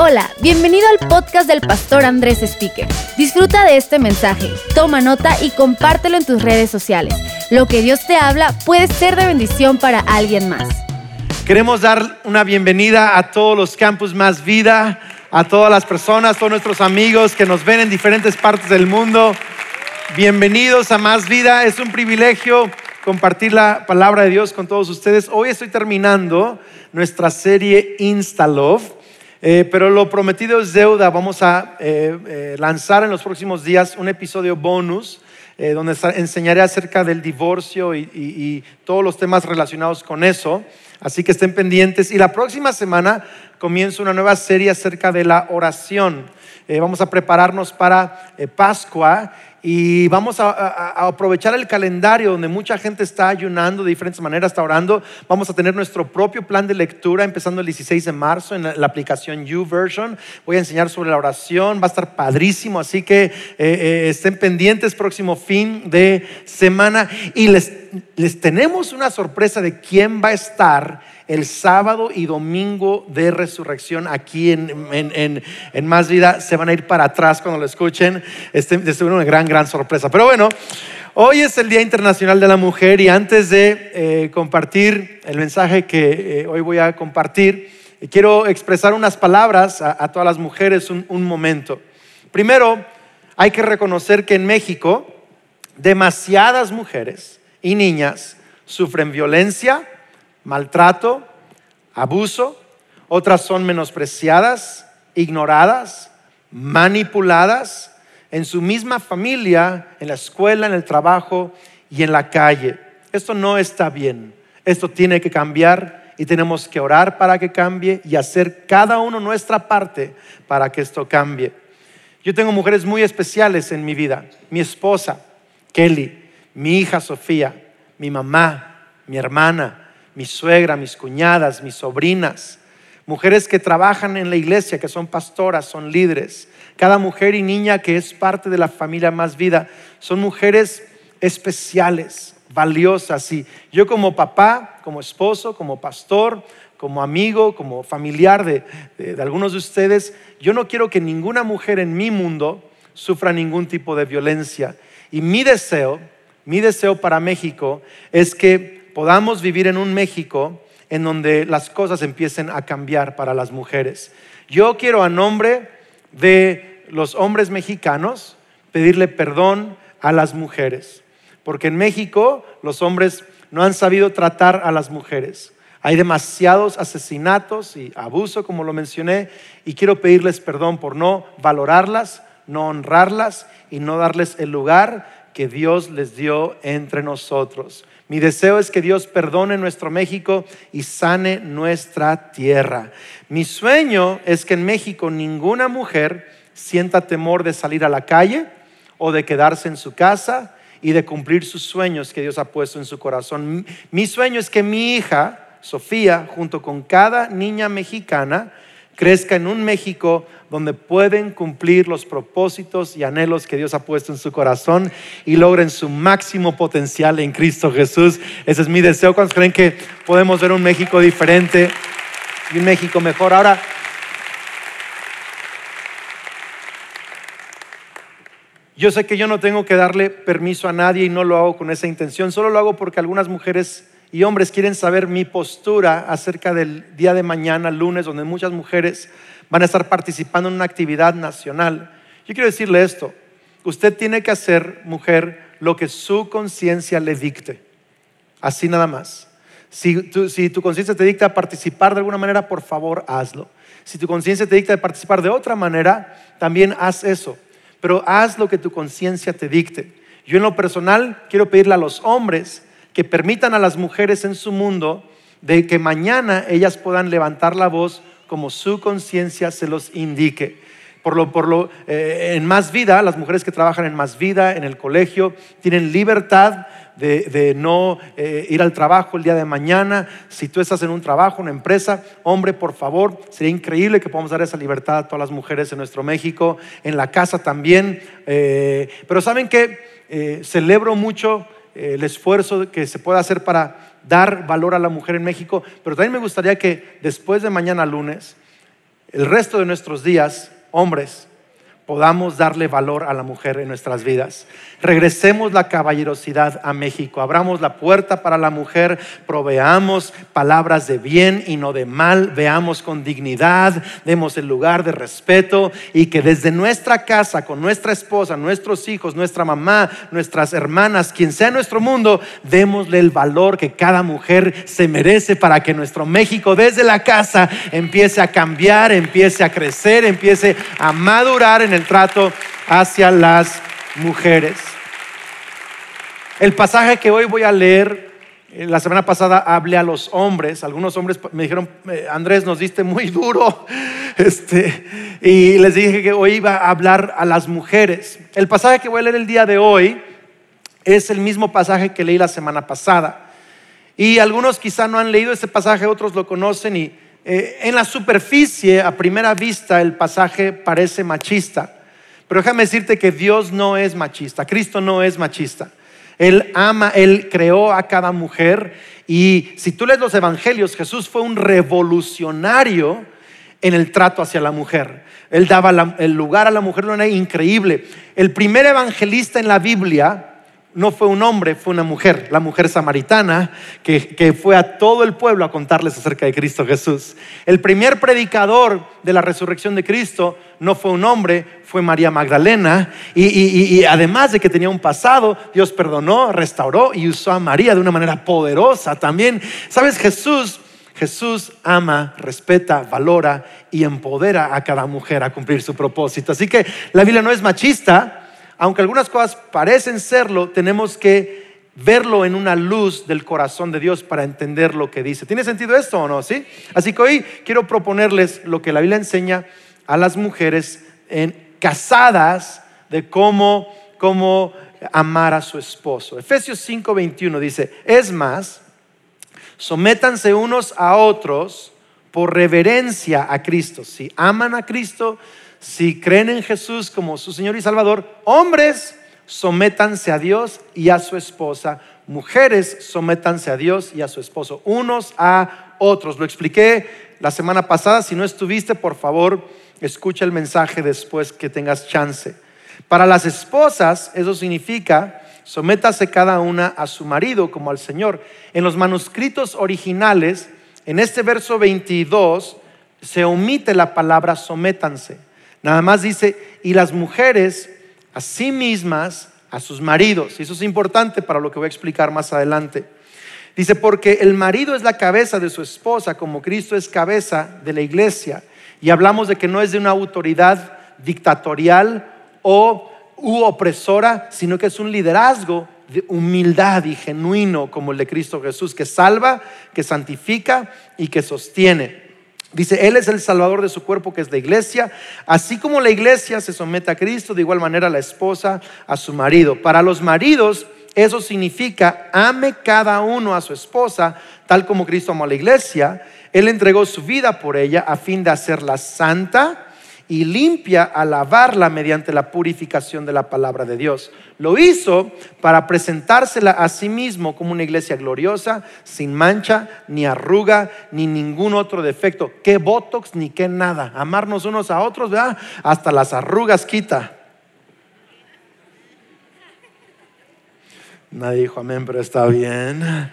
Hola, bienvenido al podcast del pastor Andrés Speaker. Disfruta de este mensaje, toma nota y compártelo en tus redes sociales. Lo que Dios te habla puede ser de bendición para alguien más. Queremos dar una bienvenida a todos los campus Más Vida, a todas las personas, todos nuestros amigos que nos ven en diferentes partes del mundo. Bienvenidos a Más Vida. Es un privilegio compartir la palabra de Dios con todos ustedes. Hoy estoy terminando nuestra serie Insta Love. Eh, pero lo prometido es deuda. Vamos a eh, eh, lanzar en los próximos días un episodio bonus donde enseñaré acerca del divorcio y, todos los temas relacionados con eso. Así que estén pendientes. Y la próxima semana comienzo una nueva serie acerca de la oración. vamos a prepararnos para Pascua y vamos a, aprovechar el calendario donde mucha gente está ayunando de diferentes maneras, está orando. Vamos a tener nuestro propio plan de lectura empezando el 16 de marzo en la, aplicación YouVersion. Voy a enseñar sobre la oración, va a estar padrísimo, así que eh, eh, estén pendientes próximo fin de semana. Y les, les tenemos una sorpresa de quién va a estar el sábado y domingo de resurrección aquí en, Más Vida. Se van a ir para atrás cuando lo escuchen. Este, es una gran, gran sorpresa. Pero bueno, hoy es el Día Internacional de la Mujer y antes de eh, compartir el mensaje que eh, hoy voy a compartir, quiero expresar unas palabras a, todas las mujeres un momento. Primero, hay que reconocer que en México demasiadas mujeres y niñas sufren violencia, maltrato, abuso, otras son menospreciadas, ignoradas, manipuladas en su misma familia, en la escuela, en el trabajo y en la calle. Esto no está bien. Esto tiene que cambiar y tenemos que orar para que cambie y hacer cada uno nuestra parte para que esto cambie. Yo tengo mujeres muy especiales en mi vida. Mi esposa, Kelly, mi hija Sofía, mi mamá, mi hermana, mi suegra, mis cuñadas, mis sobrinas, mujeres que trabajan en la iglesia, que son pastoras, son líderes, cada mujer y niña que es parte de la familia más vida, son mujeres especiales, valiosas. Y yo como papá, como esposo, como pastor, como amigo, como familiar de, de, algunos de ustedes, yo no quiero que ninguna mujer en mi mundo sufra ningún tipo de violencia. Y mi deseo, mi deseo para México es que podamos vivir en un México en donde las cosas empiecen a cambiar para las mujeres. Yo quiero a nombre de los hombres mexicanos pedirle perdón a las mujeres, porque en México los hombres no han sabido tratar a las mujeres. Hay demasiados asesinatos y abuso, como lo mencioné, y quiero pedirles perdón por no valorarlas, no honrarlas y no darles el lugar que Dios les dio entre nosotros. Mi deseo es que Dios perdone nuestro México y sane nuestra tierra. Mi sueño es que en México ninguna mujer sienta temor de salir a la calle o de quedarse en su casa y de cumplir sus sueños que Dios ha puesto en su corazón. Mi sueño es que mi hija, Sofía, junto con cada niña mexicana, crezca en un México donde pueden cumplir los propósitos y anhelos que Dios ha puesto en su corazón y logren su máximo potencial en Cristo Jesús. Ese es mi deseo. cuando creen que podemos ver un México diferente y un México mejor? Ahora, yo sé que yo no tengo que darle permiso a nadie y no lo hago con esa intención, solo lo hago porque algunas mujeres y hombres quieren saber mi postura acerca del día de mañana, lunes, donde muchas mujeres van a estar participando en una actividad nacional. Yo quiero decirle esto, usted tiene que hacer, mujer, lo que su conciencia le dicte. Así nada más. Si tu, conciencia te dicta participar de alguna manera, por favor, hazlo. Si tu conciencia te dicta participar de otra manera, también haz eso. Pero haz lo que tu conciencia te dicte. Yo en lo personal quiero pedirle a los hombres que permitan a las mujeres en su mundo de que mañana ellas puedan levantar la voz como su conciencia se los indique. Por lo, por lo, eh, en más vida, las mujeres que trabajan en más vida, en el colegio, tienen libertad de, no eh, ir al trabajo el día de mañana. Si tú estás en un trabajo, una empresa, hombre, por favor, sería increíble que podamos dar esa libertad a todas las mujeres en nuestro México, en la casa también. Eh, pero saben que celebro mucho el esfuerzo que se puede hacer para dar valor a la mujer en México, pero también me gustaría que después de mañana lunes el resto de nuestros días, hombres, podamos darle valor a la mujer en nuestras vidas. Regresemos la caballerosidad a México, abramos la puerta para la mujer, proveamos palabras de bien y no de mal, veamos con dignidad, demos el lugar de respeto y que desde nuestra casa, con nuestra esposa, nuestros hijos, nuestra mamá, nuestras hermanas, quien sea nuestro mundo, démosle el valor que cada mujer se merece para que nuestro México desde la casa empiece a cambiar, empiece a crecer, empiece a madurar en el trato hacia las mujeres. El pasaje que hoy voy a leer, eh, la semana pasada hablé a los hombres, algunos hombres me dijeron, Andrés, nos diste muy duro, este, y les dije que hoy iba a hablar a las mujeres. El pasaje que voy a leer el día de hoy es el mismo pasaje que leí la semana pasada. Y algunos quizá no han leído ese pasaje, otros lo conocen y eh, en la superficie, a primera vista, el pasaje parece machista. Pero déjame decirte que Dios no es machista, Cristo no es machista. Él ama, Él creó a cada mujer y si tú lees los evangelios, Jesús fue un revolucionario en el trato hacia la mujer. Él daba el lugar a la mujer de una increíble. El primer evangelista en la Biblia no fue un hombre, fue una mujer, la mujer samaritana, que, fue a todo el pueblo a contarles acerca de Cristo Jesús. El primer predicador de la resurrección de Cristo no fue un hombre, fue María Magdalena. Y, y, además de que tenía un pasado, Dios perdonó, restauró y usó a María de una manera poderosa también. ¿Sabes? Jesús, Jesús ama, respeta, valora y empodera a cada mujer a cumplir su propósito. Así que la Biblia no es machista aunque algunas cosas parecen serlo, tenemos que verlo en una luz del corazón de Dios para entender lo que dice. ¿Tiene sentido esto o no? ¿Sí? Así que hoy quiero proponerles lo que la Biblia enseña a las mujeres en, casadas de cómo, cómo amar a su esposo. Efesios 5:21 dice, es más, sométanse unos a otros por reverencia a Cristo. Si aman a Cristo, si creen en Jesús como su Señor y Salvador, hombres, sométanse a Dios y a su esposa. Mujeres, sométanse a Dios y a su esposo, unos a otros. Lo expliqué la semana pasada. Si no estuviste, por favor, escucha el mensaje después que tengas chance. Para las esposas, eso significa sométase cada una a su marido como al Señor. En los manuscritos originales, en este verso 22, se omite la palabra sométanse. Nada más dice, y las mujeres a sí mismas, a sus maridos. Eso es importante para lo que voy a explicar más adelante. Dice, porque el marido es la cabeza de su esposa, como Cristo es cabeza de la iglesia. Y hablamos de que no es de una autoridad dictatorial o u opresora, sino que es un liderazgo de humildad y genuino como el de Cristo Jesús, que salva, que santifica y que sostiene. Dice, Él es el Salvador de su cuerpo, que es la iglesia. Así como la iglesia se somete a Cristo, de igual manera la esposa a su marido. Para los maridos, eso significa, ame cada uno a su esposa, tal como Cristo amó a la iglesia. Él entregó su vida por ella a fin de hacerla santa y limpia a lavarla mediante la purificación de la palabra de Dios. Lo hizo para presentársela a sí mismo como una iglesia gloriosa, sin mancha, ni arruga, ni ningún otro defecto. Qué botox, ni qué nada. Amarnos unos a otros, ¿verdad? Hasta las arrugas quita. Nadie dijo amén, pero está bien.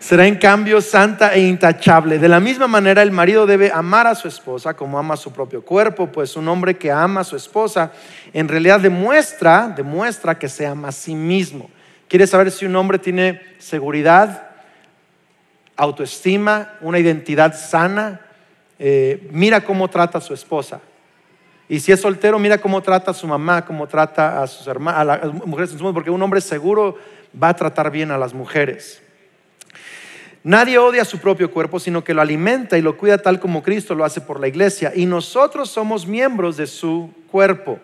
Será en cambio santa e intachable. De la misma manera, el marido debe amar a su esposa como ama su propio cuerpo, pues un hombre que ama a su esposa en realidad demuestra, demuestra que se ama a sí mismo. ¿Quiere saber si un hombre tiene seguridad, autoestima, una identidad sana? Eh, mira cómo trata a su esposa. Y si es soltero, mira cómo trata a su mamá, cómo trata a sus hermanas, a las mujeres, porque un hombre seguro va a tratar bien a las mujeres. Nadie odia su propio cuerpo, sino que lo alimenta y lo cuida tal como Cristo lo hace por la iglesia. Y nosotros somos miembros de su cuerpo.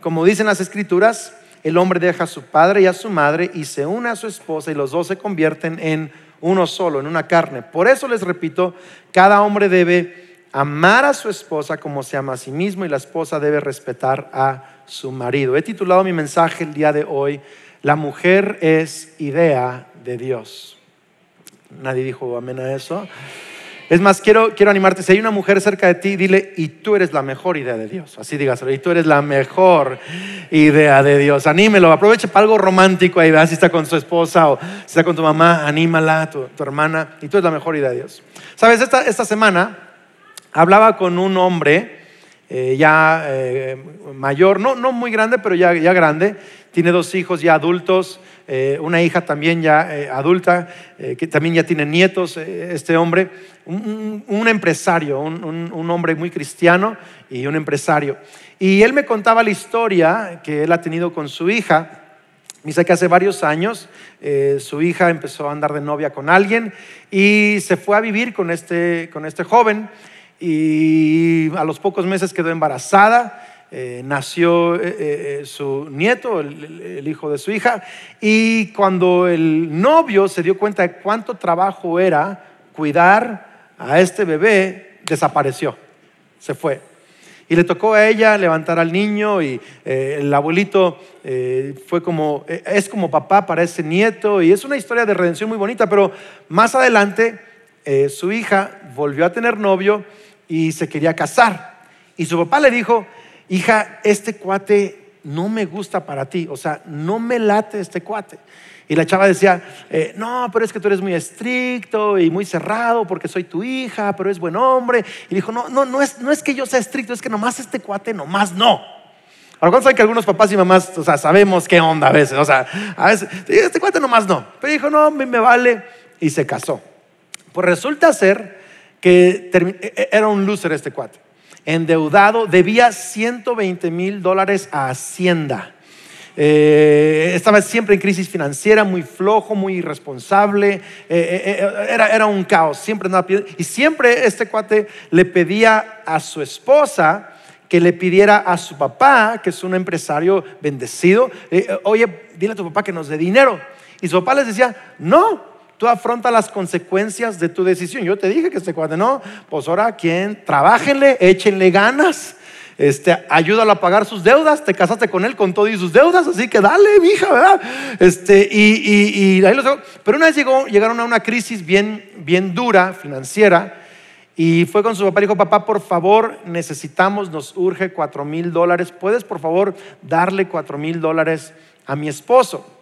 Como dicen las escrituras, el hombre deja a su padre y a su madre y se une a su esposa y los dos se convierten en uno solo, en una carne. Por eso les repito, cada hombre debe amar a su esposa como se ama a sí mismo y la esposa debe respetar a su marido. He titulado mi mensaje el día de hoy, la mujer es idea de Dios. Nadie dijo amén a eso. Es más, quiero, quiero animarte, si hay una mujer cerca de ti, dile, y tú eres la mejor idea de Dios. Así dígaselo, y tú eres la mejor idea de Dios. Anímelo, aproveche para algo romántico ahí, si está con su esposa o si está con tu mamá, anímala, tu, tu hermana, y tú eres la mejor idea de Dios. Sabes, esta, esta semana hablaba con un hombre eh, ya eh, mayor, no, no muy grande, pero ya, ya grande, tiene dos hijos ya adultos, eh, una hija también ya adulta, que también ya tiene nietos, este hombre, un, empresario, un, hombre muy cristiano y un empresario. Y él me contaba la historia que él ha tenido con su hija. Dice que hace varios años su hija empezó a andar de novia con alguien y se fue a vivir con este, con este joven y a los pocos meses quedó embarazada. Eh, nació eh, eh, su nieto, el, hijo de su hija, y cuando el novio se dio cuenta de cuánto trabajo era cuidar a este bebé, desapareció, se fue. Y le tocó a ella levantar al niño y el abuelito fue como, es como papá para ese nieto y es una historia de redención muy bonita, pero más adelante su hija volvió a tener novio y se quería casar. Y su papá le dijo, hija, este cuate no me gusta para ti, o sea, no me late este cuate. Y la chava decía, eh, no, pero es que tú eres muy estricto y muy cerrado porque soy tu hija, pero es buen hombre. Y dijo, no, no, no es, no es que yo sea estricto, es que nomás este cuate, nomás no. Ahora, saben que algunos papás y mamás, o sea, sabemos qué onda a veces, o sea, a veces, este cuate nomás no. Pero dijo, no, me, me vale, y se casó. Pues resulta ser e, e, era un loser este cuate. Endeudado, debía 120 mil dólares a Hacienda. Eh, estaba siempre en crisis financiera, muy flojo, muy irresponsable, eh, eh, era, era, un caos, siempre andaba pidiendo. Y siempre este cuate le pedía a su esposa que le pidiera a su papá, que es un empresario bendecido, oye, dile a tu papá que nos dé dinero. Y su papá les decía, no, Tú afronta las consecuencias de tu decisión. Yo te dije que este cuate, no, pues ahora quien, trabajenle, échenle ganas, este, ayúdalo a pagar sus deudas, te casaste con él con todo y sus deudas, así que dale, hija, ¿verdad? Este, y, ahí los Pero una vez llegó, llegaron a una crisis bien, bien dura, financiera, y fue con su papá y dijo, papá, por favor, necesitamos, nos urge cuatro mil dólares, ¿puedes por favor darle cuatro mil dólares a mi esposo?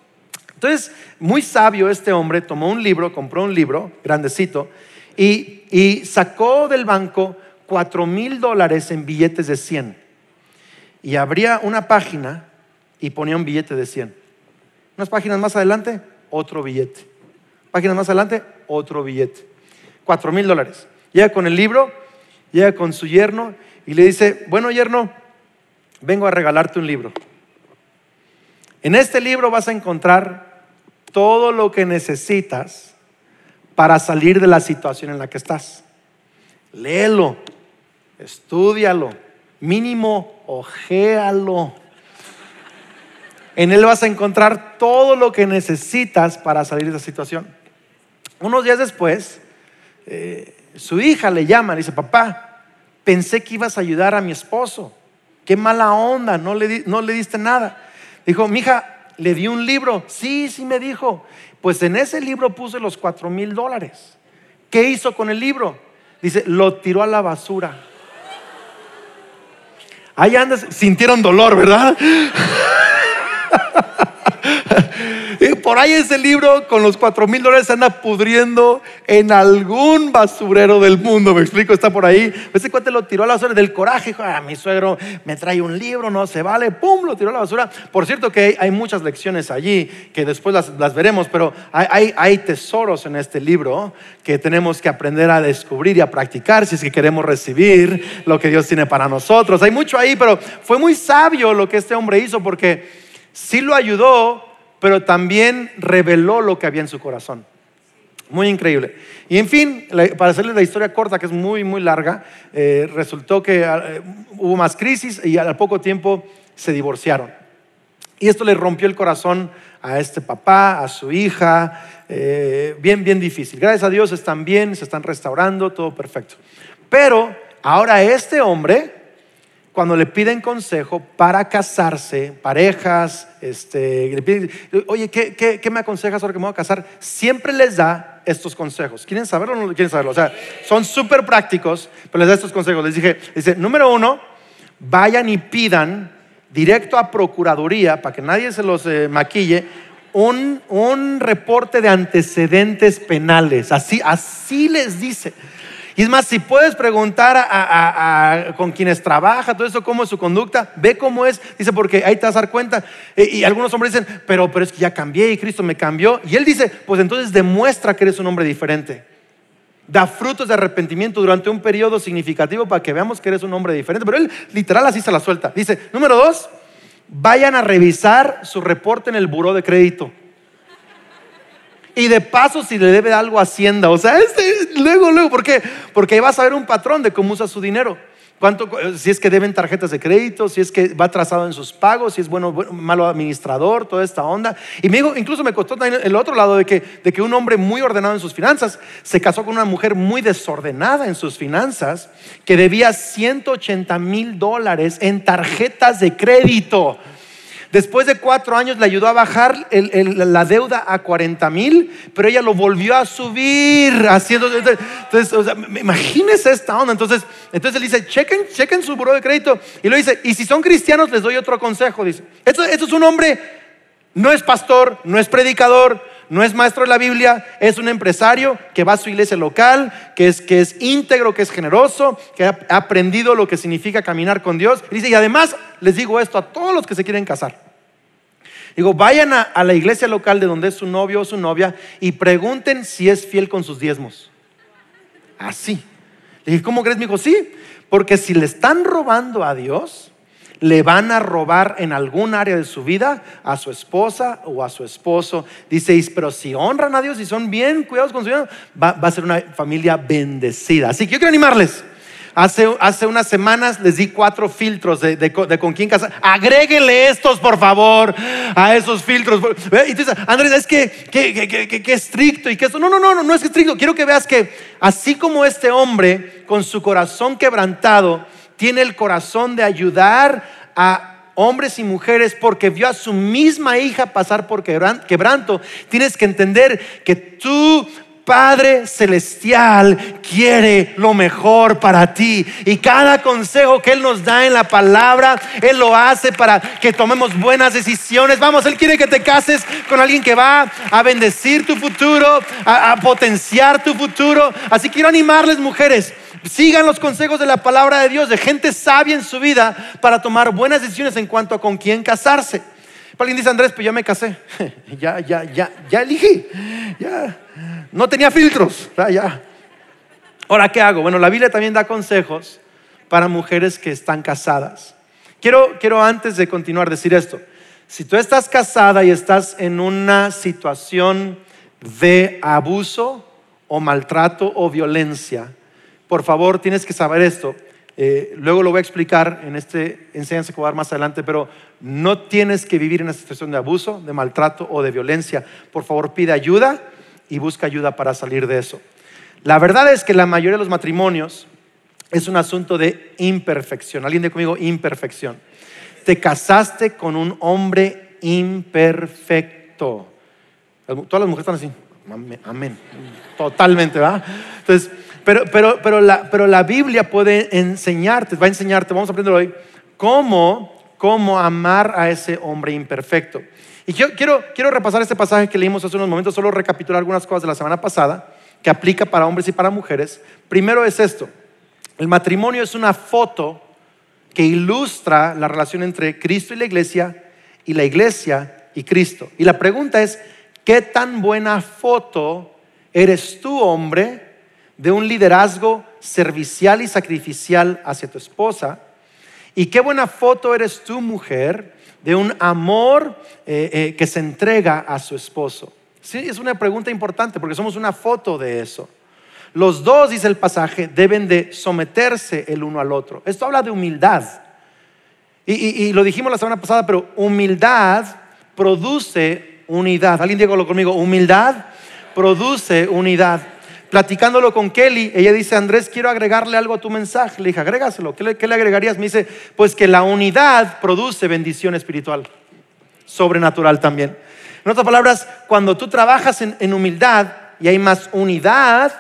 Entonces, muy sabio este hombre, tomó un libro, compró un libro grandecito y, sacó del banco cuatro mil dólares en billetes de 100. Y abría una página y ponía un billete de 100. Unas páginas más adelante, otro billete. Páginas más adelante, otro billete. Cuatro mil dólares. Llega con el libro, llega con su yerno y le dice, bueno yerno, vengo a regalarte un libro. En este libro vas a encontrar todo lo que necesitas para salir de la situación en la que estás. Léelo, estudialo, mínimo ojéalo. En él vas a encontrar todo lo que necesitas para salir de esa situación. Unos días después, eh, su hija le llama, le dice, papá, pensé que ibas a ayudar a mi esposo. Qué mala onda, no le, no le diste nada. Dijo, mi hija, le di un libro. Sí, sí me dijo. Pues en ese libro puse los cuatro mil dólares. ¿Qué hizo con el libro? Dice, lo tiró a la basura. Ahí andas, sintieron dolor, ¿verdad? Por ahí ese libro con los cuatro mil dólares anda pudriendo en algún basurero del mundo. Me explico, está por ahí. Ese cuate lo tiró a la basura del coraje. Dijo, ah, mi suegro me trae un libro, no se vale. Pum, lo tiró a la basura. Por cierto que hay, muchas lecciones allí que después las, veremos, pero hay, hay, tesoros en este libro que tenemos que aprender a descubrir y a practicar si es que queremos recibir lo que Dios tiene para nosotros. Hay mucho ahí, pero fue muy sabio lo que este hombre hizo porque sí lo ayudó pero también reveló lo que había en su corazón. Muy increíble. Y en fin, para hacerles la historia corta, que es muy, muy larga, eh, resultó que eh, hubo más crisis y al poco tiempo se divorciaron. Y esto le rompió el corazón a este papá, a su hija, eh, bien, bien difícil. Gracias a Dios están bien, se están restaurando, todo perfecto. Pero ahora este hombre cuando le piden consejo para casarse, parejas, este, le piden, oye, ¿qué, qué, qué me aconsejas ahora que me voy a casar? Siempre les da estos consejos. ¿Quieren saberlo o no quieren saberlo? O sea, son súper prácticos, pero les da estos consejos. Les dije, dice, número uno, vayan y pidan directo a Procuraduría, para que nadie se los eh, maquille, un, un reporte de antecedentes penales. Así, así les dice. Y es más, si puedes preguntar a, con quienes trabaja, todo eso, cómo es su conducta, ve cómo es, dice, porque ahí te vas a dar cuenta. E, y, algunos hombres dicen, pero, pero es que ya cambié y Cristo me cambió. Y él dice, pues entonces demuestra que eres un hombre diferente. Da frutos de arrepentimiento durante un periodo significativo para que veamos que eres un hombre diferente. Pero él literal así se la suelta. Dice, número dos, vayan a revisar su reporte en el buró de crédito. Y de paso, si le debe algo a Hacienda. O sea, este, luego, luego, ¿por qué? Porque ahí vas a ver un patrón de cómo usa su dinero. ¿Cuánto, si es que deben tarjetas de crédito, si es que va atrasado en sus pagos, si es bueno, o malo administrador, toda esta onda. Y me, incluso me costó también el otro lado de que, de que un hombre muy ordenado en sus finanzas se casó con una mujer muy desordenada en sus finanzas que debía 180 mil dólares en tarjetas de crédito. Después de cuatro años le ayudó a bajar la deuda a 40 mil, pero ella lo volvió a subir haciendo. Entonces, o sea, imagínese esta onda. Entonces, entonces él dice: chequen, chequen su buro de crédito. Y lo dice: y si son cristianos, les doy otro consejo. Dice: esto, es un hombre, no es pastor, no es predicador, no es maestro de la Biblia, es un empresario que va a su iglesia local, que es, que es íntegro, que es generoso, que ha aprendido lo que significa caminar con Dios. Dice, y además les digo esto a todos los que se quieren casar. Digo, vayan a, la iglesia local de donde es su novio o su novia y pregunten si es fiel con sus diezmos. Así. Le dije, ¿cómo crees? Me dijo, sí, porque si le están robando a Dios, le van a robar en algún área de su vida a su esposa o a su esposo. Dice, pero si honran a Dios y son bien cuidados con su vida, va a ser una familia bendecida. Así que yo quiero animarles. Hace, hace unas semanas les di cuatro filtros de, con quién casar. Agréguele estos, por favor, a esos filtros. Y dices, Andrés, es que, que, estricto y que eso. No, no, no, no, no es estricto. Quiero que veas que así como este hombre, con su corazón quebrantado, tiene el corazón de ayudar a hombres y mujeres porque vio a su misma hija pasar por quebranto, tienes que entender que tú Padre Celestial quiere lo mejor para ti. Y cada consejo que Él nos da en la palabra, Él lo hace para que tomemos buenas decisiones. Vamos, Él quiere que te cases con alguien que va a bendecir tu futuro, a, potenciar tu futuro. Así quiero animarles, mujeres. Sigan los consejos de la palabra de Dios, de gente sabia en su vida para tomar buenas decisiones en cuanto a con quién casarse. Alguien dice, Andrés, pues ya me casé. ya, ya, ya, ya elegí. Ya. No tenía filtros. Ya. Ahora, ¿qué hago? Bueno, la Biblia también da consejos para mujeres que están casadas. Quiero, quiero antes de continuar decir esto. Si tú estás casada y estás en una situación de abuso o maltrato o violencia, por favor tienes que saber esto. Eh, luego lo voy a explicar en este enseñanza que voy a dar más adelante, pero no tienes que vivir en una situación de abuso, de maltrato o de violencia. Por favor, pide ayuda y busca ayuda para salir de eso. La verdad es que la mayoría de los matrimonios es un asunto de imperfección. Alguien de conmigo, imperfección. Te casaste con un hombre imperfecto. Todas las mujeres están así. Amén. Totalmente, ¿va? Entonces, pero, pero, pero, la, pero la Biblia puede enseñarte, va a enseñarte, vamos a aprender hoy, cómo, cómo amar a ese hombre imperfecto. Y yo quiero, quiero repasar este pasaje que leímos hace unos momentos, solo recapitular algunas cosas de la semana pasada, que aplica para hombres y para mujeres. Primero es esto, el matrimonio es una foto que ilustra la relación entre Cristo y la iglesia y la iglesia y Cristo. Y la pregunta es, ¿qué tan buena foto eres tú, hombre, de un liderazgo servicial y sacrificial hacia tu esposa? ¿Y qué buena foto eres tú, mujer, de un amor eh, eh, que se entrega a su esposo? Sí, es una pregunta importante porque somos una foto de eso. Los dos, dice el pasaje, deben de someterse el uno al otro. Esto habla de humildad. Y, lo dijimos la semana pasada, pero humildad produce unidad. Alguien dígalo conmigo, humildad produce unidad. Platicándolo con Kelly, ella dice, Andrés, quiero agregarle algo a tu mensaje. Le dije, agrégaselo. ¿Qué le, agregarías? Me dice, pues que la unidad produce bendición espiritual, sobrenatural también. En otras palabras, cuando tú trabajas en, en humildad y hay más unidad,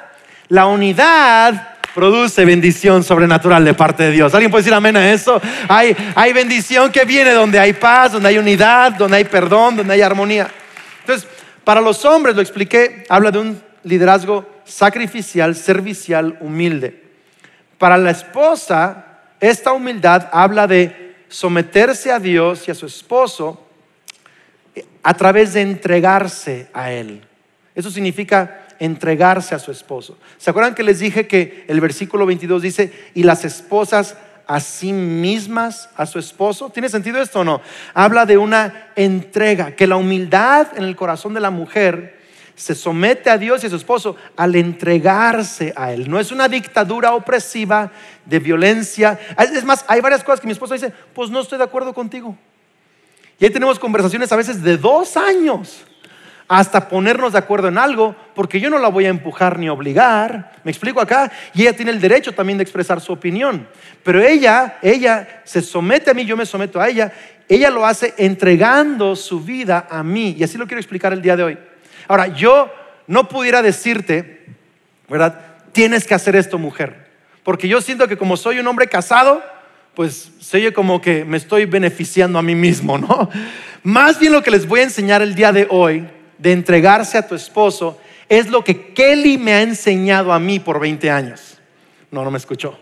la unidad produce bendición sobrenatural de parte de Dios. ¿Alguien puede decir amén a eso? Hay, hay bendición que viene donde hay paz, donde hay unidad, donde hay perdón, donde hay armonía. Entonces, para los hombres, lo expliqué, habla de un liderazgo sacrificial, servicial, humilde. Para la esposa, esta humildad habla de someterse a Dios y a su esposo a través de entregarse a Él. Eso significa entregarse a su esposo. ¿Se acuerdan que les dije que el versículo 22 dice, y las esposas a sí mismas a su esposo? ¿Tiene sentido esto o no? Habla de una entrega, que la humildad en el corazón de la mujer se somete a Dios y a su esposo al entregarse a Él. No es una dictadura opresiva de violencia. Es más, hay varias cosas que mi esposo dice, pues no estoy de acuerdo contigo. Y ahí tenemos conversaciones a veces de dos años hasta ponernos de acuerdo en algo, porque yo no la voy a empujar ni obligar, me explico acá, y ella tiene el derecho también de expresar su opinión, pero ella, ella se somete a mí, yo me someto a ella, ella lo hace entregando su vida a mí, y así lo quiero explicar el día de hoy. Ahora, yo no pudiera decirte, ¿verdad? Tienes que hacer esto, mujer, porque yo siento que como soy un hombre casado, pues se oye como que me estoy beneficiando a mí mismo, ¿no? Más bien lo que les voy a enseñar el día de hoy de entregarse a tu esposo es lo que Kelly me ha enseñado a mí por 20 años. No, no me escuchó.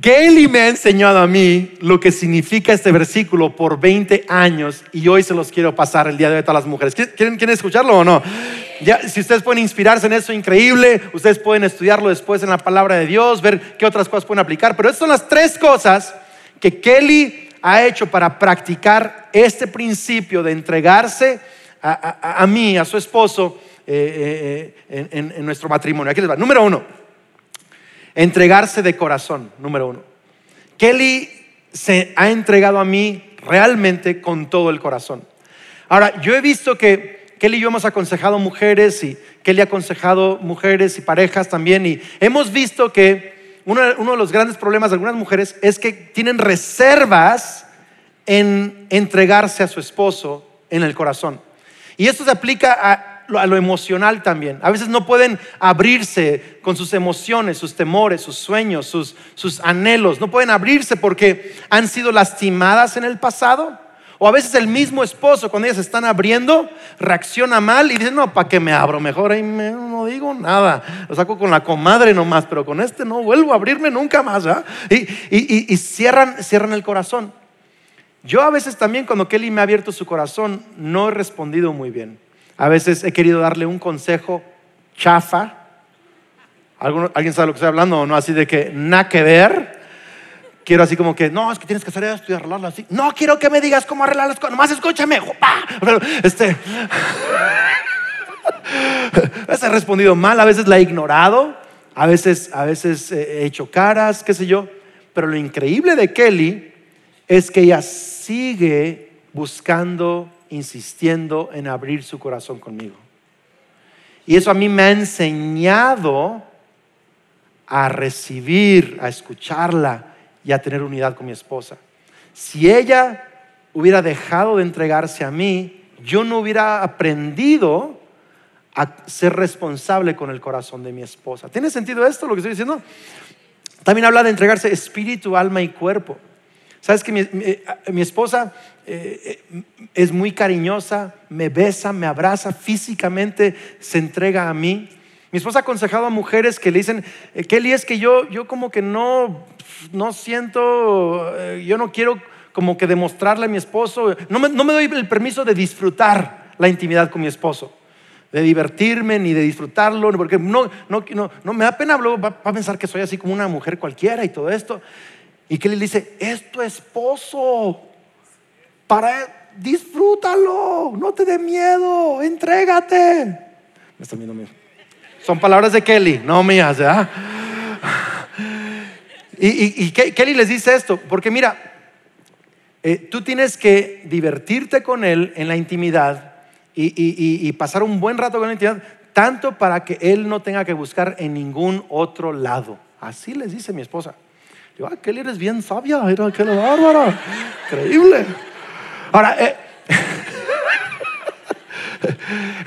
Kelly me ha enseñado a mí lo que significa este versículo por 20 años y hoy se los quiero pasar el día de hoy a todas las mujeres. ¿Quieren, ¿Quieren escucharlo o no? Si ustedes pueden inspirarse en eso, increíble. Ustedes pueden estudiarlo después en la palabra de Dios, ver qué otras cosas pueden aplicar. Pero estas son las tres cosas que Kelly ha hecho para practicar este principio de entregarse a, mí, a su esposo, eh, eh, eh, en, nuestro matrimonio. Aquí les va. Número uno, entregarse de corazón. Número uno. Kelly se ha entregado a mí realmente con todo el corazón. Ahora, yo he visto que Kelly y yo hemos aconsejado mujeres y Kelly ha aconsejado mujeres y parejas también y hemos visto que uno, uno de los grandes problemas de algunas mujeres es que tienen reservas en entregarse a su esposo en el corazón. Y esto se aplica a, lo emocional también. A veces no pueden abrirse con sus emociones, sus temores, sus sueños, sus, sus anhelos. No pueden abrirse porque han sido lastimadas en el pasado. O a veces el mismo esposo, cuando ellas están abriendo, reacciona mal y dice, no, ¿para qué me abro? Mejor ahí no digo nada. Lo saco con la comadre nomás, pero con este no vuelvo a abrirme nunca más. ¿ah? Y, y, cierran, cierran el corazón. Yo a veces también cuando Kelly me ha abierto su corazón no he respondido muy bien. A veces he querido darle un consejo chafa. ¿Alguien sabe lo que estoy hablando o no? Así de que nada que ver. Quiero así como que, no, es que tienes que hacer esto y arreglarlo así. No quiero que me digas cómo arreglar las cosas, nomás escúchame. Pero, este, a veces he respondido mal, a veces la he ignorado, a veces, a veces he hecho caras, qué sé yo. Pero lo increíble de Kelly es que ella sigue buscando, insistiendo en abrir su corazón conmigo. Y eso a mí me ha enseñado a recibir, a escucharla y a tener unidad con mi esposa. Si ella hubiera dejado de entregarse a mí, yo no hubiera aprendido a ser responsable con el corazón de mi esposa. ¿Tiene sentido esto lo que estoy diciendo? También habla de entregarse espíritu, alma y cuerpo. Sabes que mi, esposa eh, eh, es muy cariñosa, me besa, me abraza, físicamente se entrega a mí. Mi esposa ha aconsejado a mujeres que le dicen, eh, Kelly, es que yo, yo como que no, no siento, yo no quiero como que demostrarle a mi esposo, no me, doy el permiso de disfrutar la intimidad con mi esposo de divertirme ni de disfrutarlo, porque no, no, no, me da pena, va, a pensar que soy así como una mujer cualquiera y todo esto. Y que le dice, es tu esposo. Para disfrútalo, no te dé miedo, entrégate. Me Son palabras de Kelly, no mías, ¿ya? Y, Kelly les dice esto, porque mira, eh, tú tienes que divertirte con él en la intimidad y, y, pasar un buen rato con la intimidad, tanto para que él no tenga que buscar en ningún otro lado. Así les dice mi esposa. Yo, ah, Kelly eres bien sabia, era bárbara, increíble. Ahora, eh,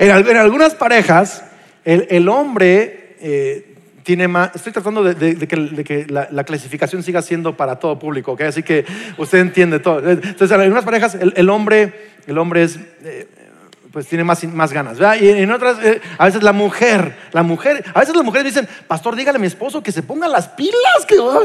en, algunas parejas, el, hombre eh, tiene más. Estoy tratando de, que, la, clasificación siga siendo para todo público, ¿ok? Así que usted entiende todo. Entonces, en algunas parejas, el, hombre, el hombre es. Eh, pues tiene más, más ganas. ¿verdad? Y en otras, eh, a veces la mujer, la mujer, a veces las mujeres dicen, pastor, dígale a mi esposo que se ponga las pilas, que, o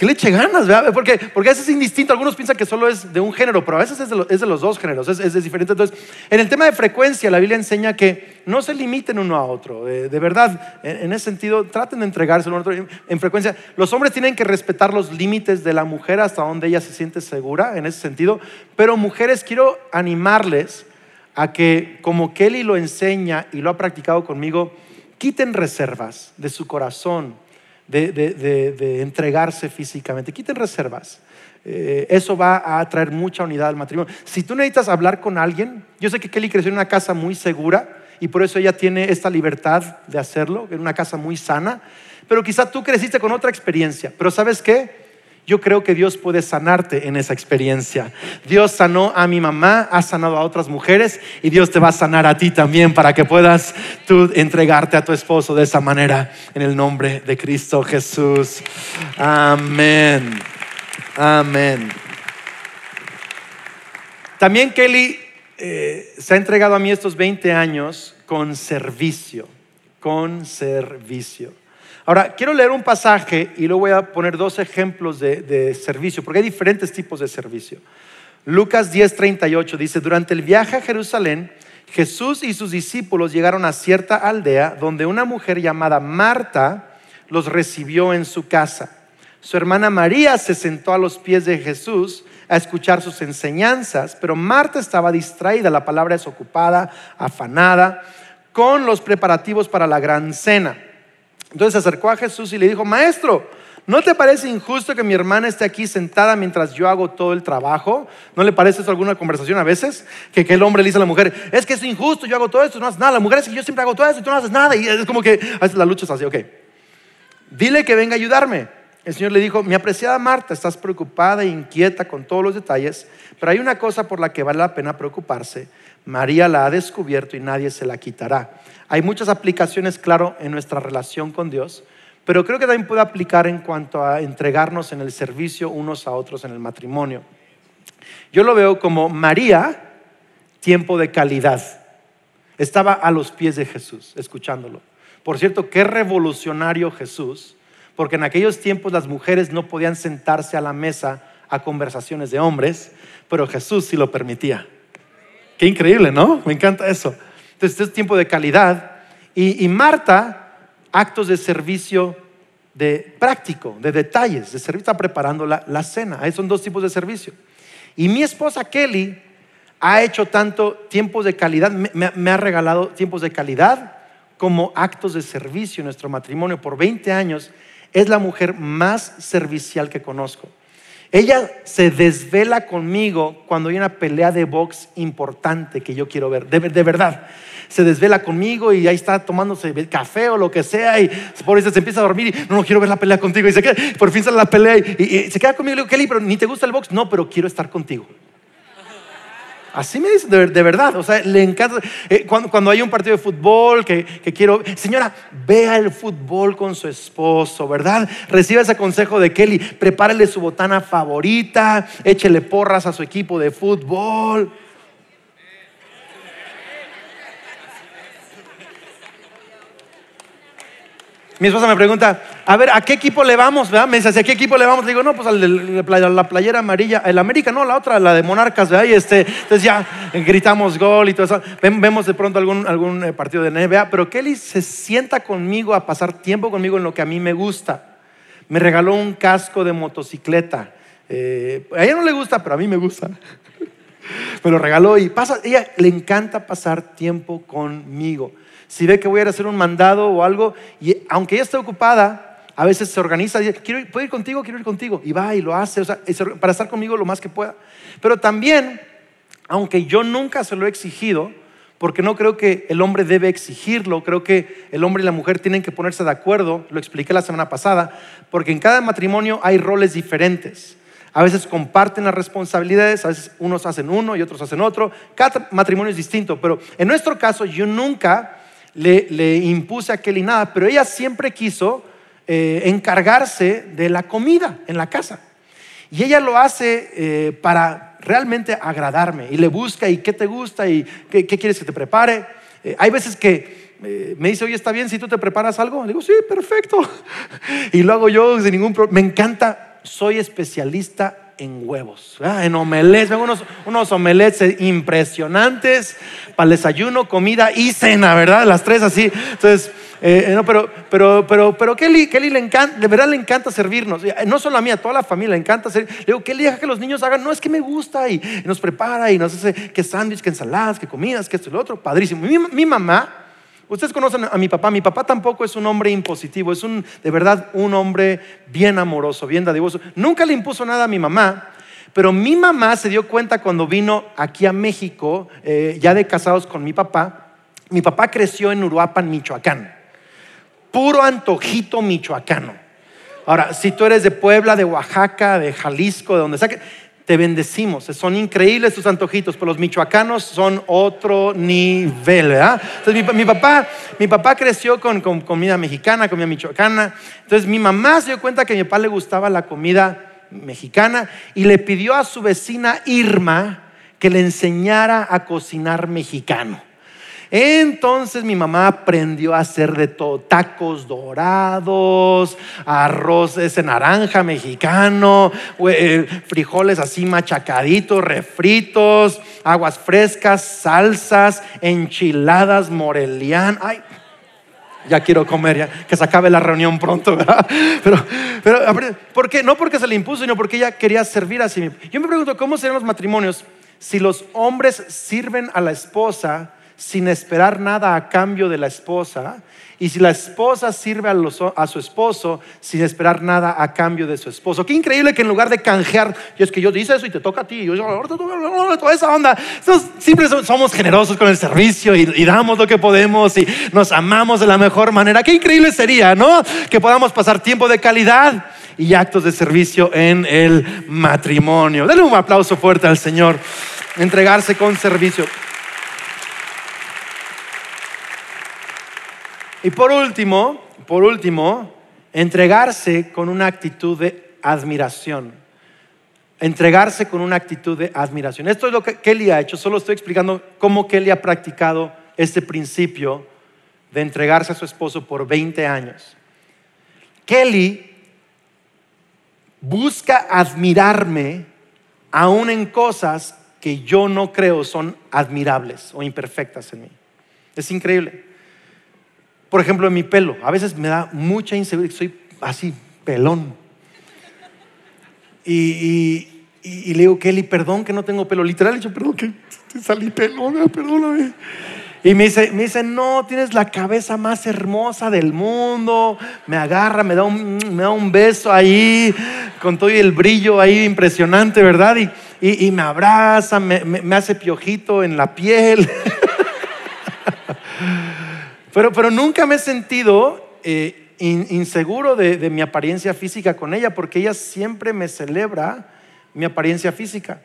le eche ganas, ¿verdad? Porque, porque a veces es indistinto. Algunos piensan que solo es de un género, pero a veces es de, los dos géneros, es, es, diferente. Entonces, en el tema de frecuencia, la Biblia enseña que no se limiten uno a otro. De, verdad, en, ese sentido, traten de entregarse uno a otro. En, frecuencia, los hombres tienen que respetar los límites de la mujer hasta donde ella se siente segura, en ese sentido. Pero mujeres, quiero animarles a que, como Kelly lo enseña y lo ha practicado conmigo, quiten reservas de su corazón, de, entregarse físicamente, quiten reservas. Eh, eso va a traer mucha unidad al matrimonio. Si tú necesitas hablar con alguien, yo sé que Kelly creció en una casa muy segura y por eso ella tiene esta libertad de hacerlo, en una casa muy sana, pero quizá tú creciste con otra experiencia, pero ¿sabes qué? Yo creo que Dios puede sanarte en esa experiencia. Dios sanó a mi mamá, ha sanado a otras mujeres y Dios te va a sanar a ti también para que puedas tú entregarte a tu esposo de esa manera en el nombre de Cristo Jesús. Amén. Amén. También Kelly eh, se ha entregado a mí estos 20 años con servicio, con servicio. Ahora, quiero leer un pasaje y luego voy a poner dos ejemplos de, servicio, porque hay diferentes tipos de servicio. Lucas 10:38 dice, durante el viaje a Jerusalén, Jesús y sus discípulos llegaron a cierta aldea donde una mujer llamada Marta los recibió en su casa. Su hermana María se sentó a los pies de Jesús a escuchar sus enseñanzas, pero Marta estaba distraída, la palabra es ocupada, afanada, con los preparativos para la gran cena. Entonces se acercó a Jesús y le dijo, maestro, ¿no te parece injusto que mi hermana esté aquí sentada mientras yo hago todo el trabajo? ¿No le parece eso alguna conversación a veces? Que, el hombre le dice a la mujer, es que es injusto, yo hago todo esto, no haces nada. La mujer es que yo siempre hago todo esto y tú no haces nada. Y es como que la lucha es así, ok. Dile que venga a ayudarme. El Señor le dijo, mi apreciada Marta, estás preocupada e inquieta con todos los detalles, pero hay una cosa por la que vale la pena preocuparse. María la ha descubierto y nadie se la quitará. Hay muchas aplicaciones, claro, en nuestra relación con Dios, pero creo que también puede aplicar en cuanto a entregarnos en el servicio unos a otros en el matrimonio. Yo lo veo como María, tiempo de calidad. Estaba a los pies de Jesús, escuchándolo. Por cierto, qué revolucionario Jesús, porque en aquellos tiempos las mujeres no podían sentarse a la mesa a conversaciones de hombres, pero Jesús sí lo permitía. Qué increíble, ¿no? Me encanta eso. Entonces, este es tiempo de calidad. Y, Marta, actos de servicio de práctico, de detalles, de servicio, está preparando la, cena. Ahí son dos tipos de servicio. Y mi esposa Kelly ha hecho tanto tiempos de calidad, me, ha regalado tiempos de calidad como actos de servicio en nuestro matrimonio. Por 20 años es la mujer más servicial que conozco. Ella se desvela conmigo cuando hay una pelea de box importante que yo quiero ver, de verdad. Se desvela conmigo y ahí está tomándose café o lo que sea y por eso se empieza a dormir y no, no quiero ver la pelea contigo y se queda, por fin sale la pelea y, se queda conmigo y le digo, Kelly, pero ni te gusta el box, no, pero quiero estar contigo. Así me dice, de, verdad, o sea, le encanta. Eh, cuando, hay un partido de fútbol que, que, quiero, señora, vea el fútbol con su esposo, ¿verdad? Reciba ese consejo de Kelly, prepárele su botana favorita, échele porras a su equipo de fútbol. Mi esposa me pregunta, a ver, ¿a qué equipo le vamos? Me dice, ¿a qué equipo le vamos? Le digo, no, pues a la playera amarilla, el América, no, la otra, la de Monarcas, ¿verdad? Y este, entonces ya gritamos gol y todo eso. Vemos de pronto algún, algún eh, partido de NBA, pero Kelly se sienta conmigo a pasar tiempo conmigo en lo que a mí me gusta. Me regaló un casco de motocicleta. Eh, a ella no le gusta, pero a mí me gusta. me lo regaló y pasa, ella le encanta pasar tiempo conmigo si ve que voy a hacer un mandado o algo, y aunque ella esté ocupada, a veces se organiza, dice, quiero ir, ¿puedo ir contigo? Quiero ir contigo. Y va y lo hace, para estar conmigo lo más que pueda. Pero también, aunque yo nunca se lo he exigido, porque no creo que el hombre debe exigirlo, creo que el hombre y la mujer tienen que ponerse de acuerdo, lo expliqué la semana pasada, porque en cada matrimonio hay roles diferentes. A veces comparten las responsabilidades, a veces unos hacen uno y otros hacen otro. Cada matrimonio es distinto, pero en nuestro caso yo nunca le, impuse a Kelly nada, pero ella siempre quiso eh, encargarse de la comida en la casa. Y ella lo hace eh, para realmente agradarme y le busca y qué te gusta y qué, quieres que te prepare. Eh, hay veces que me dice, oye, ¿está bien si tú te preparas algo? Le digo, sí, perfecto. Y lo hago yo sin ningún problema. Me encanta, soy especialista en huevos, en omelets, unos, unos omelets impresionantes para el desayuno, comida y cena, ¿verdad? Las tres así. Entonces, eh, no, pero, pero, pero, pero Kelly, Kelly le encanta, de verdad le encanta servirnos. No solo a mí, a toda la familia le encanta servir. Le digo, Kelly, deja que los niños hagan. No, es que me gusta y, nos prepara y nos hace que sándwich, que ensaladas, que comidas, que esto y lo otro. Padrísimo. Mi, mamá, ustedes conocen a mi papá. Mi papá tampoco es un hombre impositivo, es un, de verdad, un hombre bien amoroso, bien dadivoso. Nunca le impuso nada a mi mamá. Pero mi mamá se dio cuenta cuando vino aquí a México, eh, ya de casados con mi papá. Mi papá creció en Uruapan, Michoacán puro antojito michoacano. Ahora, si tú eres de Puebla, de Oaxaca, de Jalisco, de donde sea, te bendecimos. Son increíbles tus antojitos, pero los michoacanos son otro nivel, ¿verdad? Entonces, mi, papá, mi papá creció con, con, comida mexicana, comida michoacana. Entonces, mi mamá se dio cuenta que a mi papá le gustaba la comida mexicana y le pidió a su vecina Irma que le enseñara a cocinar mexicano. Entonces mi mamá aprendió a hacer de todo, tacos dorados, arroz ese naranja mexicano, eh, frijoles así machacaditos, refritos, aguas frescas, salsas, enchiladas morelian. Ay, ya quiero comer, ya que se acabe la reunión pronto, ¿verdad? Pero, pero ¿por qué? No porque se le impuso, sino porque ella quería servir así. Yo me pregunto, ¿cómo serían los matrimonios si los hombres sirven a la esposa sin esperar nada a cambio de la esposa. Y si la esposa sirve a, su esposo sin esperar nada a cambio de su esposo. Qué increíble que en lugar de canjear, y es que yo dice eso y te toca a ti, y yo toda esa onda. siempre somos generosos con el servicio y, y, damos lo que podemos y nos amamos de la mejor manera. Qué increíble sería, ¿no? Que podamos pasar tiempo de calidad y actos de servicio en el matrimonio. Denle un aplauso fuerte al Señor. Entregarse con servicio. Y por último, por último, entregarse con una actitud de admiración. Entregarse con una actitud de admiración. Esto es lo que Kelly ha hecho. Solo estoy explicando cómo Kelly ha practicado este principio de entregarse a su esposo por 20 años. Kelly busca admirarme aún en cosas que yo no creo son admirables o imperfectas en mí. Es increíble. Por ejemplo, en mi pelo. A veces me da mucha inseguridad. Soy así, pelón. Y, le digo, Kelly, perdón que no tengo pelo. Literal, yo, perdón que salí pelón, perdóname. Y me dice, me dice, no, tienes la cabeza más hermosa del mundo. Me agarra, me da un, me da un beso ahí, con todo el brillo ahí impresionante, ¿verdad? Y, me abraza, me hace piojito en la piel. Pero, nunca me he sentido eh, inseguro de, mi apariencia física con ella, porque ella siempre me celebra mi apariencia física.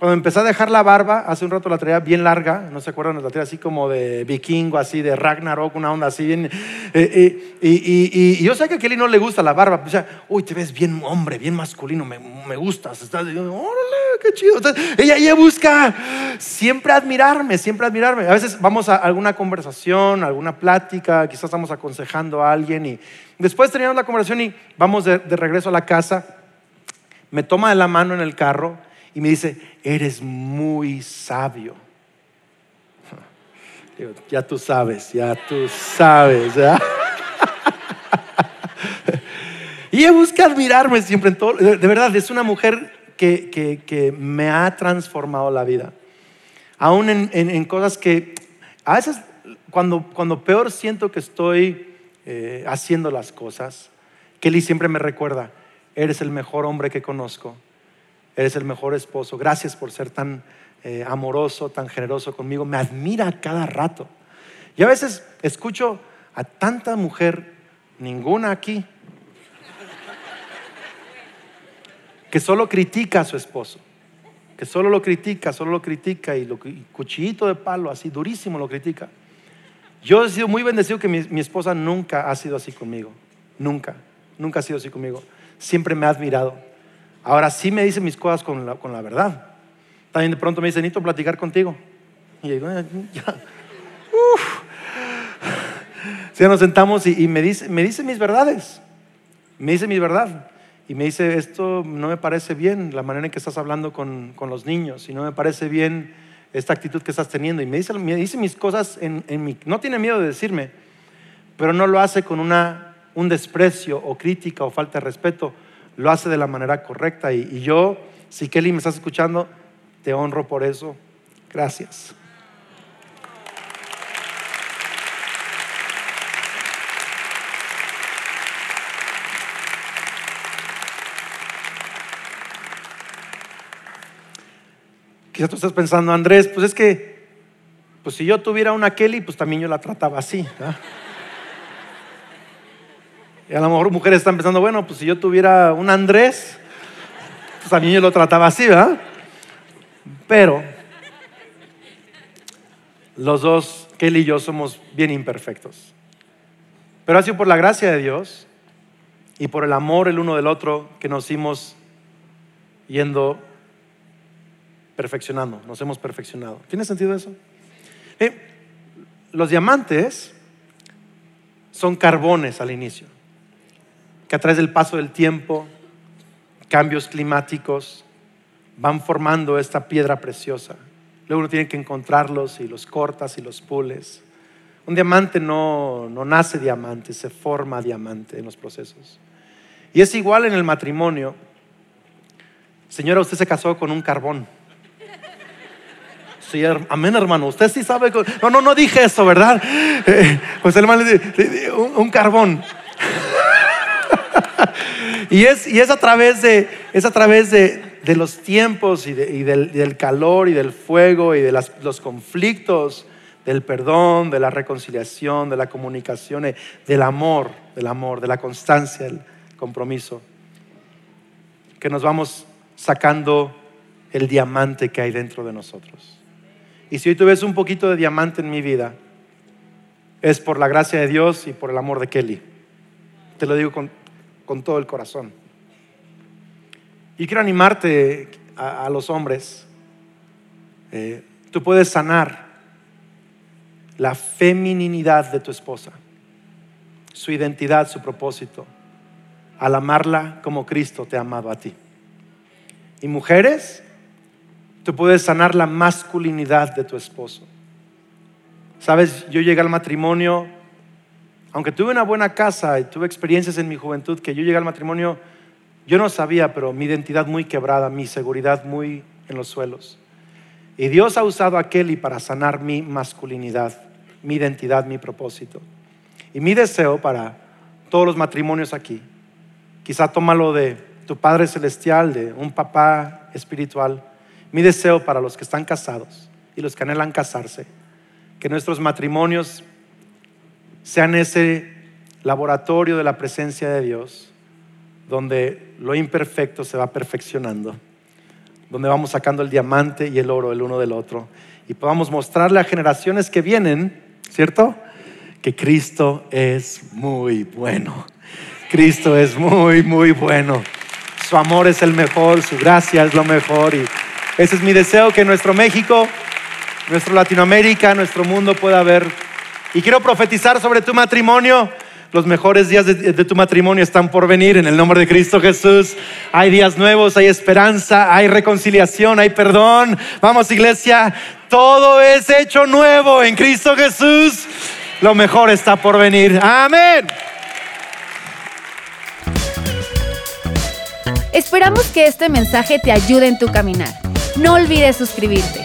Cuando empecé a dejar la barba, hace un rato la traía bien larga, no se acuerdan, la traía así como de vikingo, así de Ragnarok, una onda así bien. Eh, eh, y, yo sé que a Kelly no le gusta la barba, pues ya, uy, te ves bien hombre, bien masculino, me, me gustas. Estás, órale, qué chido. ella, ella busca siempre admirarme, siempre admirarme. A veces vamos a alguna conversación, alguna plática, quizás estamos aconsejando a alguien y después terminamos la conversación y vamos de, de regreso a la casa. Me toma de la mano en el carro y me dice, eres muy sabio. ya tú sabes, ya tú sabes. y busca admirarme siempre en todo. De verdad, es una mujer que, me ha transformado la vida. Aún en, cosas que a veces cuando, cuando peor siento que estoy eh, haciendo las cosas, Kelly siempre me recuerda, eres el mejor hombre que conozco eres el mejor esposo, gracias por ser tan, eh, amoroso, tan generoso conmigo, me admira cada rato. Y a veces escucho a tanta mujer, ninguna aquí, que solo critica a su esposo, que solo lo critica, solo lo critica y, lo, cuchillito de palo, así durísimo lo critica. Yo he sido muy bendecido que mi, mi esposa nunca ha sido así conmigo, nunca, nunca ha sido así conmigo, siempre me ha admirado. Ahora sí me dice mis cosas con la, con la verdad. También de pronto me dice, necesito platicar contigo. Y yo digo, ah, ya. Uf. Ya nos sentamos y, me, dice, me dice mis verdades. Me dice mi verdad. Y me dice, esto no me parece bien, la manera en que estás hablando con, con los niños. Y no me parece bien esta actitud que estás teniendo. Y me dice, me dice mis cosas en, en mi... No tiene miedo de decirme, pero no lo hace con una, un desprecio o crítica o falta de respeto. Lo hace de la manera correcta. Y, yo, si Kelly me estás escuchando, te honro por eso. Gracias. Quizás tú estás pensando, Andrés, pues es que, pues si yo tuviera una Kelly, pues también yo la trataba así. Y a lo mejor mujeres están pensando, bueno, pues si yo tuviera un Andrés, pues también yo lo trataba así, ¿verdad? Pero los dos, Kelly y yo, somos bien imperfectos. Pero ha sido por la gracia de Dios y por el amor el uno del otro que nos hemos yendo perfeccionando, nos hemos perfeccionado. ¿Tiene sentido eso? Eh, los diamantes son carbones al inicio, que a través del paso del tiempo, cambios climáticos, van formando esta piedra preciosa. Luego uno tiene que encontrarlos y los cortas y los pules. Un diamante no, no nace diamante, se forma diamante en los procesos. Y es igual en el matrimonio. Señora, usted se casó con un carbón. Sí, amén, hermano. Usted sí sabe. No, no, no dije eso, ¿verdad? Pues el hermano le dice, un carbón. Y, es, y es a través de, es a través de, de los tiempos y, del, calor y del fuego y de los conflictos, del perdón, de la reconciliación, de la comunicación, eh, del amor, del amor, de la constancia, del compromiso, que nos vamos sacando el diamante que hay dentro de nosotros. Y si hoy tú ves un poquito de diamante en mi vida, es por la gracia de Dios y por el amor de Kelly. Te lo digo con todo el corazón. Y quiero animarte a, los hombres. Eh, tú puedes sanar la femininidad de tu esposa, su identidad, su propósito, al amarla como Cristo te ha amado a ti. Y mujeres, tú puedes sanar la masculinidad de tu esposo. Sabes, yo llegué al matrimonio, aunque tuve una buena casa y tuve experiencias en mi juventud, que yo llegué al matrimonio yo no sabía, pero mi identidad muy quebrada, mi seguridad muy en los suelos. Y Dios ha usado a Kelly para sanar mi masculinidad, mi identidad, mi propósito. Y mi deseo para todos los matrimonios aquí, quizá tómalo de tu Padre Celestial, de un papá espiritual, mi deseo para los que están casados y los que anhelan casarse, que nuestros matrimonios sean ese laboratorio de la presencia de Dios donde lo imperfecto se va perfeccionando, donde vamos sacando el diamante y el oro el uno del otro y podamos mostrarle a generaciones que vienen, ¿cierto? Que Cristo es muy bueno. Cristo es muy, muy bueno. Su amor es el mejor, su gracia es lo mejor y ese es mi deseo que nuestro México, nuestro Latinoamérica, nuestro mundo pueda ver. Y quiero profetizar sobre tu matrimonio los mejores días de, tu matrimonio están por venir en el nombre de Cristo Jesús. Hay días nuevos, hay esperanza, hay reconciliación, hay perdón. Vamos iglesia, todo es hecho nuevo en Cristo Jesús. Lo mejor está por venir. Amén. Esperamos que este mensaje te ayude en tu caminar. No olvides suscribirte.